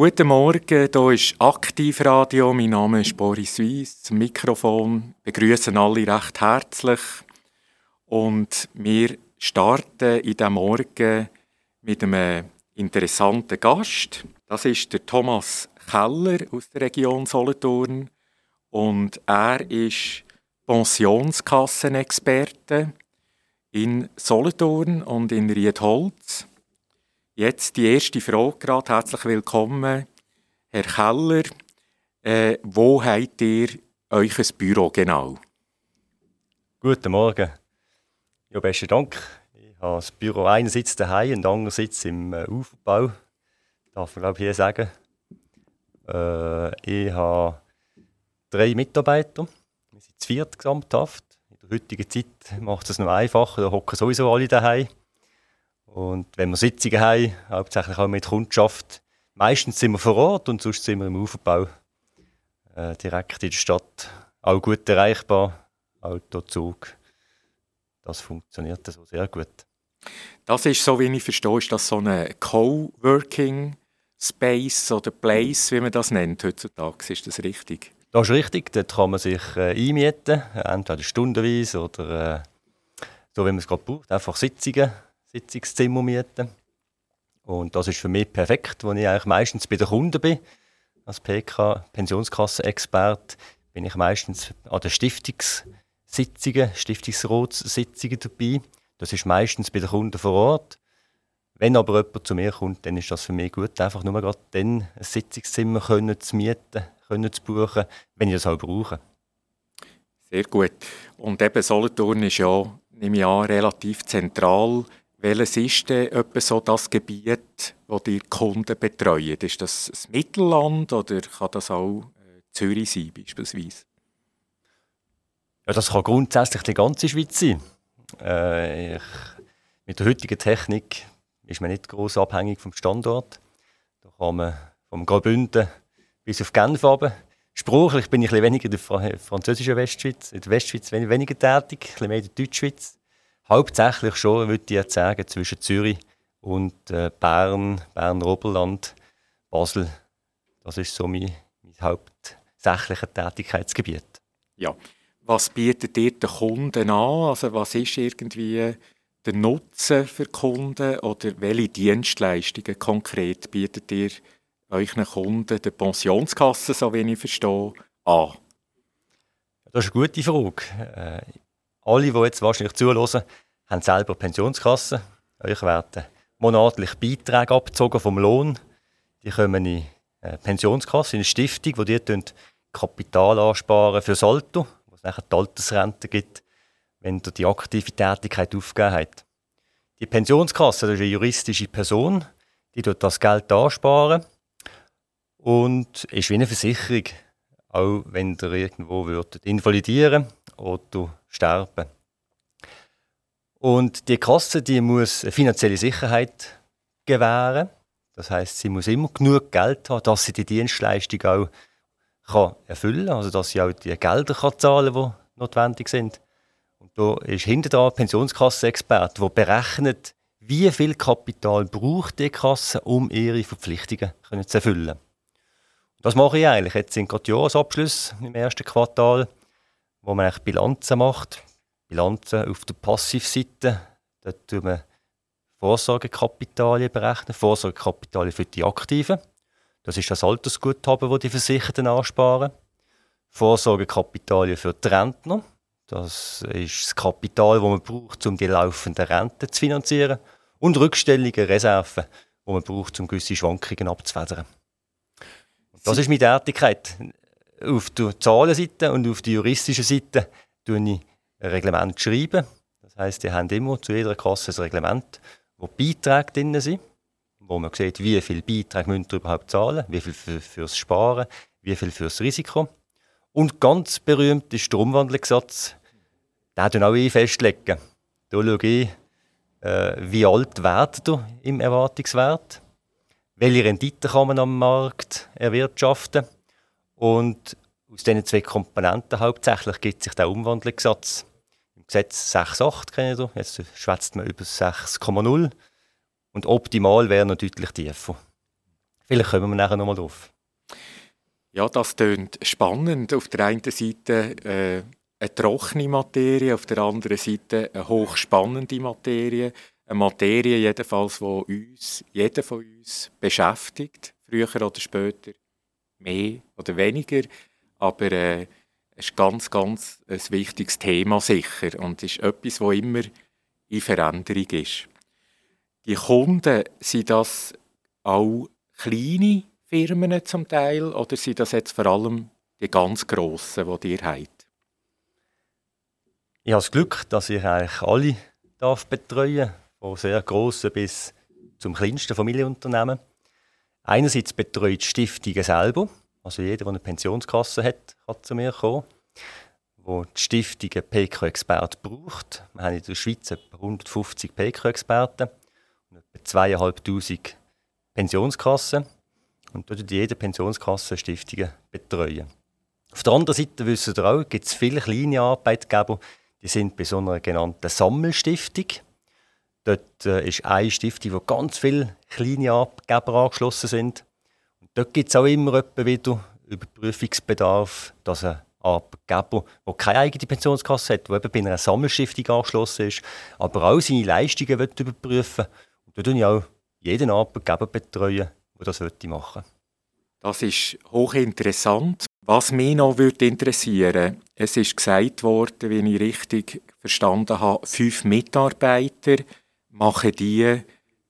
Guten Morgen, hier ist Aktivradio. Mein Name ist Boris Weiss, zum Mikrofon. Begrüßen alle recht herzlich. Und wir starten in diesem Morgen mit einem interessanten Gast. Das ist der Thomas Keller aus der Region Solothurn. Und er ist Pensionskassenexperte in Solothurn und in Riedholz. Jetzt die erste Frage gerade. Herzlich willkommen, Herr Keller. Äh, wo habt ihr euch ein Büro genau? Guten Morgen. Ja, besten Dank. Ich habe das Büro einerseits daheim und andererseits im äh, Aufbau. Darf man glaube ich hier sagen. Äh, ich habe drei Mitarbeiter. Wir sind zu viert gesamthaft. In der heutigen Zeit macht es noch einfacher. Da hocken sowieso alle daheim. Und wenn wir Sitzungen haben, hauptsächlich auch mit Kundschaft, meistens sind wir vor Ort und sonst sind wir im Aufbau äh, direkt in der Stadt. Auch gut erreichbar, Auto, Zug. Das funktioniert so sehr gut. Das ist, so wie ich verstehe, ist das so ein Coworking Space oder Place, wie man das nennt heutzutage. Ist das richtig? Das ist richtig. Dort kann man sich äh, einmieten, entweder stundenweise oder äh, so, wie man es gerade braucht. Einfach Sitzungen Sitzungszimmer mieten. Und das ist für mich perfekt, wo ich eigentlich meistens bei den Kunden bin. Als PK, Pensionskassenexperte, bin ich meistens an den Stiftungssitzungen, Stiftungsratssitzungen dabei. Das ist meistens bei den Kunden vor Ort. Wenn aber jemand zu mir kommt, dann ist das für mich gut, einfach nur gerade dann ein Sitzungszimmer können zu mieten, können zu buchen, wenn ich das auch brauche. Sehr gut. Und eben Solothurn ist ja, nehme ich an, relativ zentral welches ist denn etwa so das Gebiet, wo die Kunden betreuen? Ist das das Mittelland oder kann das auch äh, Zürich sein beispielsweise? Ja, das kann grundsätzlich die ganze Schweiz sein. Äh, ich, mit der heutigen Technik ist man nicht groß abhängig vom Standort. Da kann man vom Graubünden bis auf Genf runter. Sprachlich bin ich ein weniger in der französischen Westschweiz, in der Westschweiz weniger tätig, ein mehr in der Deutschschweiz hauptsächlich schon, würde ich jetzt sagen, zwischen Zürich und äh, Bern, Bern-Oberland, Basel. Das ist so mein, mein hauptsächliches Tätigkeitsgebiet. Ja. Was bietet ihr den Kunden an? Also was ist irgendwie der Nutzen für Kunden oder welche Dienstleistungen konkret bietet ihr euren Kunden, der Pensionskasse, so wie ich verstehe, an? Das ist eine gute Frage. Äh, alle, die jetzt wahrscheinlich zuhören, haben selber Pensionskassen. Euch werden monatlich Beiträge abgezogen vom Lohn. Die kommen in eine Pensionskasse, in eine Stiftung, wo die Kapital ansparen für Salto, wo es nachher die Altersrente gibt, wenn ihr die aktive Tätigkeit aufgegeben habt. Die Pensionskasse das ist eine juristische Person, die tut das Geld ansparen und ist wie eine Versicherung, auch wenn ihr irgendwo würdet invalidieren oder sterben. Und die Kasse, die muss finanzielle Sicherheit gewähren. Das heißt, sie muss immer genug Geld haben, dass sie die Dienstleistung auch erfüllen kann, also dass sie auch die Gelder kann zahlen kann, die notwendig sind. Und da ist hinter da Pensionskassenexperte, der berechnet, wie viel Kapital braucht die Kasse, um ihre Verpflichtungen zu erfüllen. Das mache ich eigentlich. Jetzt sind gerade Jahresabschlüsse im ersten Quartal wo man eigentlich Bilanzen macht. Bilanzen auf der Passivseite, da tun wir Vorsorgekapitalien berechnen, Vorsorgekapitalien für die Aktiven. Das ist das Altersguthaben, das die Versicherten ansparen. Vorsorgekapitalien für die Rentner. Das ist das Kapital, das man braucht, um die laufenden Renten zu finanzieren. Und rückstellige Reserven, die man braucht, um gewisse Schwankungen abzufedern. Das ist meine Tätigkeit auf der Zahlenseite und auf der juristischen Seite schreibe ich ein Reglement. Schreiben. Das heisst, ihr habt immer zu jeder Kasse ein Reglement, wo Beiträge drin sind, wo man sieht, wie viele Beiträge müsst ihr überhaupt zahlen, wie viel für, fürs Sparen, wie viel fürs Risiko. Und ganz berühmt ist der Umwandlungssatz. Den auch ich festlegen. Da schaue ich, äh, wie alt werdet ihr im Erwartungswert, welche Rendite kann man am Markt erwirtschaften und aus diesen zwei Komponenten hauptsächlich gibt sich der Umwandlungssatz. Im Gesetz 6,8 kennen ihr, jetzt schwätzt man über 6,0 und optimal wäre noch deutlich tiefer. Vielleicht kommen wir nachher nochmal drauf. Ja, das klingt spannend. Auf der einen Seite äh, eine trockene Materie, auf der anderen Seite eine hochspannende Materie. Eine Materie jedenfalls, die uns, jeder von uns beschäftigt, früher oder später, mehr oder weniger. Aber äh, es ist ganz, ganz ein wichtiges Thema sicher und ist etwas, das immer in Veränderung ist. Die Kunden, sind das auch kleine Firmen zum Teil oder sind das jetzt vor allem die ganz grossen, die ihr habt? Ich habe das Glück, dass ich eigentlich alle darf betreuen von sehr grossen bis zum kleinsten Familienunternehmen. Einerseits betreut die Stiftungen selber, also jeder, der eine Pensionskasse hat, kann zu mir kommen, wo die Stiftung einen PK-Expert braucht. Wir haben in der Schweiz etwa 150 PK-Experten und etwa 2500 Pensionskassen. Und dort jede Pensionskasse Stiftungen betreuen. Auf der anderen Seite wissen wir auch, gibt es viele kleine Arbeitgeber, die sind bei so einer genannten Sammelstiftung. Dort äh, ist eine Stiftung, wo ganz viele kleine Arbeitgeber angeschlossen sind. Und dort gibt es auch immer wieder Überprüfungsbedarf, dass ein Arbeitgeber, der keine eigene Pensionskasse hat, der eben bei einer Sammelstiftung angeschlossen ist, aber auch seine Leistungen überprüfen will. Und da betreue ich auch jeden Arbeitgeber, betreuen, der das machen will. Das ist hochinteressant. Was mich noch würde interessieren, es ist gesagt worden, wenn ich richtig verstanden habe, fünf Mitarbeiter machen die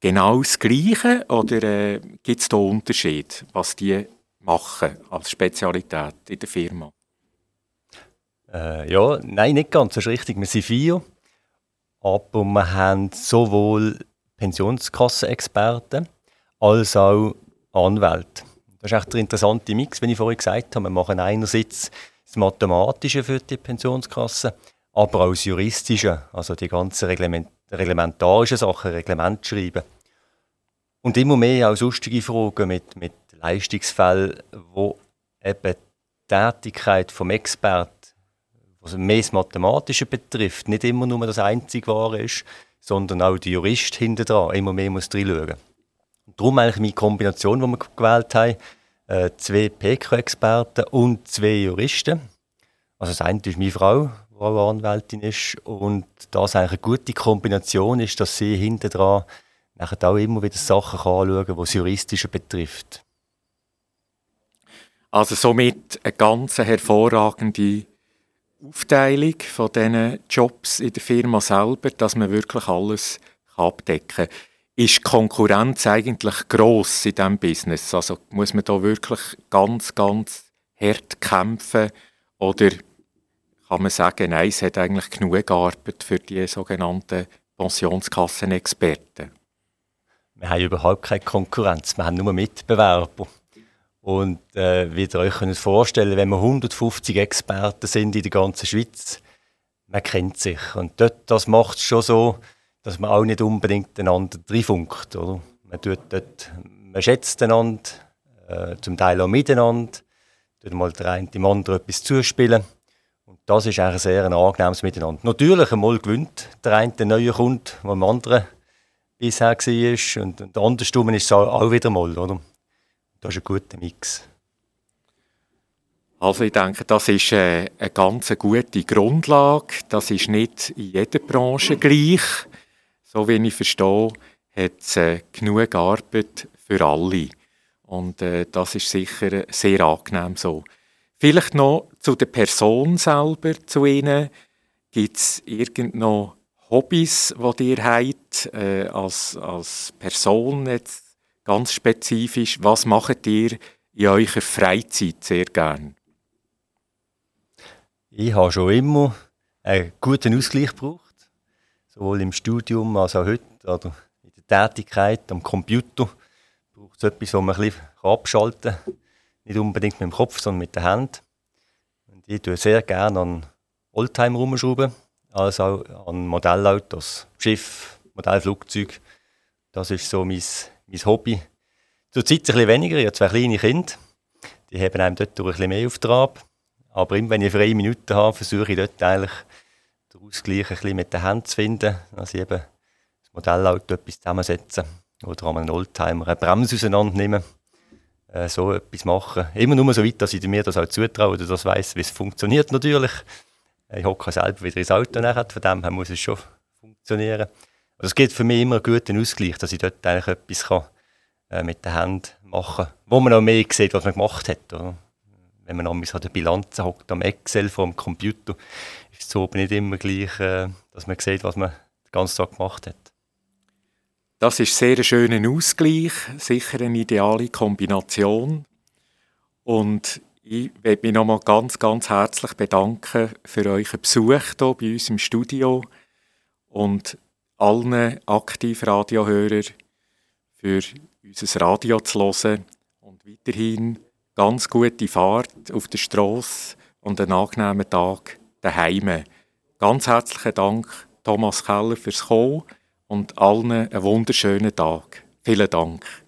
genau das Gleiche oder äh, gibt es da Unterschied, was die machen als Spezialität in der Firma? Äh, ja, nein, nicht ganz, das ist richtig. Wir sind vier, aber wir haben sowohl Pensionskassenexperten als auch Anwälte. Das ist echt der interessante Mix, wie ich vorhin gesagt habe. Wir machen einerseits das Mathematische für die Pensionskasse, aber auch das Juristische, also die ganzen Reglement reglementarischen Sachen, Reglement schreiben. Und immer mehr auch sonstige Fragen mit, mit Leistungsfällen, wo eben die Tätigkeit vom Experten, was mehr das Mathematische betrifft, nicht immer nur das einzige Wahre ist, sondern auch der Jurist hinter dran immer mehr muss reinschauen. Und darum eigentlich meine Kombination, die wir gewählt haben, äh, zwei PK-Experten und zwei Juristen. Also das eine ist meine Frau, die Anwältin ist. Und das eigentlich eine gute Kombination ist, dass sie hinter dran auch immer wieder Sachen anschauen kann, die das Juristische betrifft. Also somit eine ganz hervorragende Aufteilung von diesen Jobs in der Firma selber, dass man wirklich alles abdecken kann. Ist die Konkurrenz eigentlich gross in diesem Business? Also muss man da wirklich ganz, ganz hart kämpfen oder kann man sagen, nein, es hat eigentlich genug gearbeitet für die sogenannten Pensionskassenexperten? Wir haben überhaupt keine Konkurrenz, wir haben nur Mitbewerber. Und äh, wie ihr euch könnt vorstellen wenn wir 150 Experten sind in der ganzen Schweiz, man kennt sich. Und dort, das macht es schon so, dass man auch nicht unbedingt einander reinfunkt. Man, man schätzt einander, äh, zum Teil auch miteinander, tut mal der eine dem anderen etwas zuspielen. Das ist ein sehr angenehmes Miteinander. Natürlich einmal gewinnt der eine den neuen Kunde, der am anderen bisher war. Und, und andersrum ist es auch wieder mal. Oder? Das ist ein guter Mix. Also ich denke, das ist äh, eine ganz gute Grundlage. Das ist nicht in jeder Branche gleich. So wie ich verstehe, hat es äh, genug Arbeit für alle. Und äh, das ist sicher sehr angenehm so. Vielleicht noch zu der Person selber, zu Ihnen. Gibt es irgendeine Hobbys, die ihr habt, äh, als, als Person jetzt ganz spezifisch? Was macht ihr in eurer Freizeit sehr gern? Ich habe schon immer einen guten Ausgleich gebraucht, sowohl im Studium als auch heute oder in der Tätigkeit am Computer. Braucht es etwas, wo man ein bisschen abschalten kann. Nicht unbedingt mit dem Kopf, sondern mit der Hand. Und ich tue sehr gerne an Oldtimer rumschrauben, als auch an Modellautos, Schiff, Modellflugzeug. Das ist so mein, mein Hobby. Zurzeit ein bisschen weniger, ich habe zwei kleine Kinder. Die haben einem dort ein bisschen mehr auf Trab. Aber immer wenn ich freie Minuten habe, versuche ich dort eigentlich den Ausgleich ein bisschen mit der Hand zu finden. Also eben das Modellauto etwas zusammensetzen oder an einem Oldtimer eine Bremse auseinandernehmen. Äh, so etwas machen. Immer nur so weit, dass ich mir das auch zutraue oder das weiß, wie es funktioniert natürlich. Ich hocke selber wieder ins Auto nachher, von dem her muss es schon funktionieren. Also es gibt für mich immer einen guten Ausgleich, dass ich dort eigentlich etwas kann, äh, mit den Händen machen kann, wo man auch mehr sieht, was man gemacht hat. Oder? Wenn man an der Bilanz hockt, am Excel vor dem Computer, ist es so nicht immer gleich, äh, dass man sieht, was man den ganzen Tag gemacht hat. Das ist sehr ein schöner Ausgleich, sicher eine ideale Kombination. Und ich möchte mich nochmal ganz, ganz herzlich bedanken für euren Besuch hier bei uns im Studio und allen Aktivradiohörern für unser Radio zu hören und weiterhin ganz gute Fahrt auf der Straße und einen angenehmen Tag daheim. Ganz herzlichen Dank, Thomas Keller, fürs Kommen und allen einen wunderschönen Tag. Vielen Dank.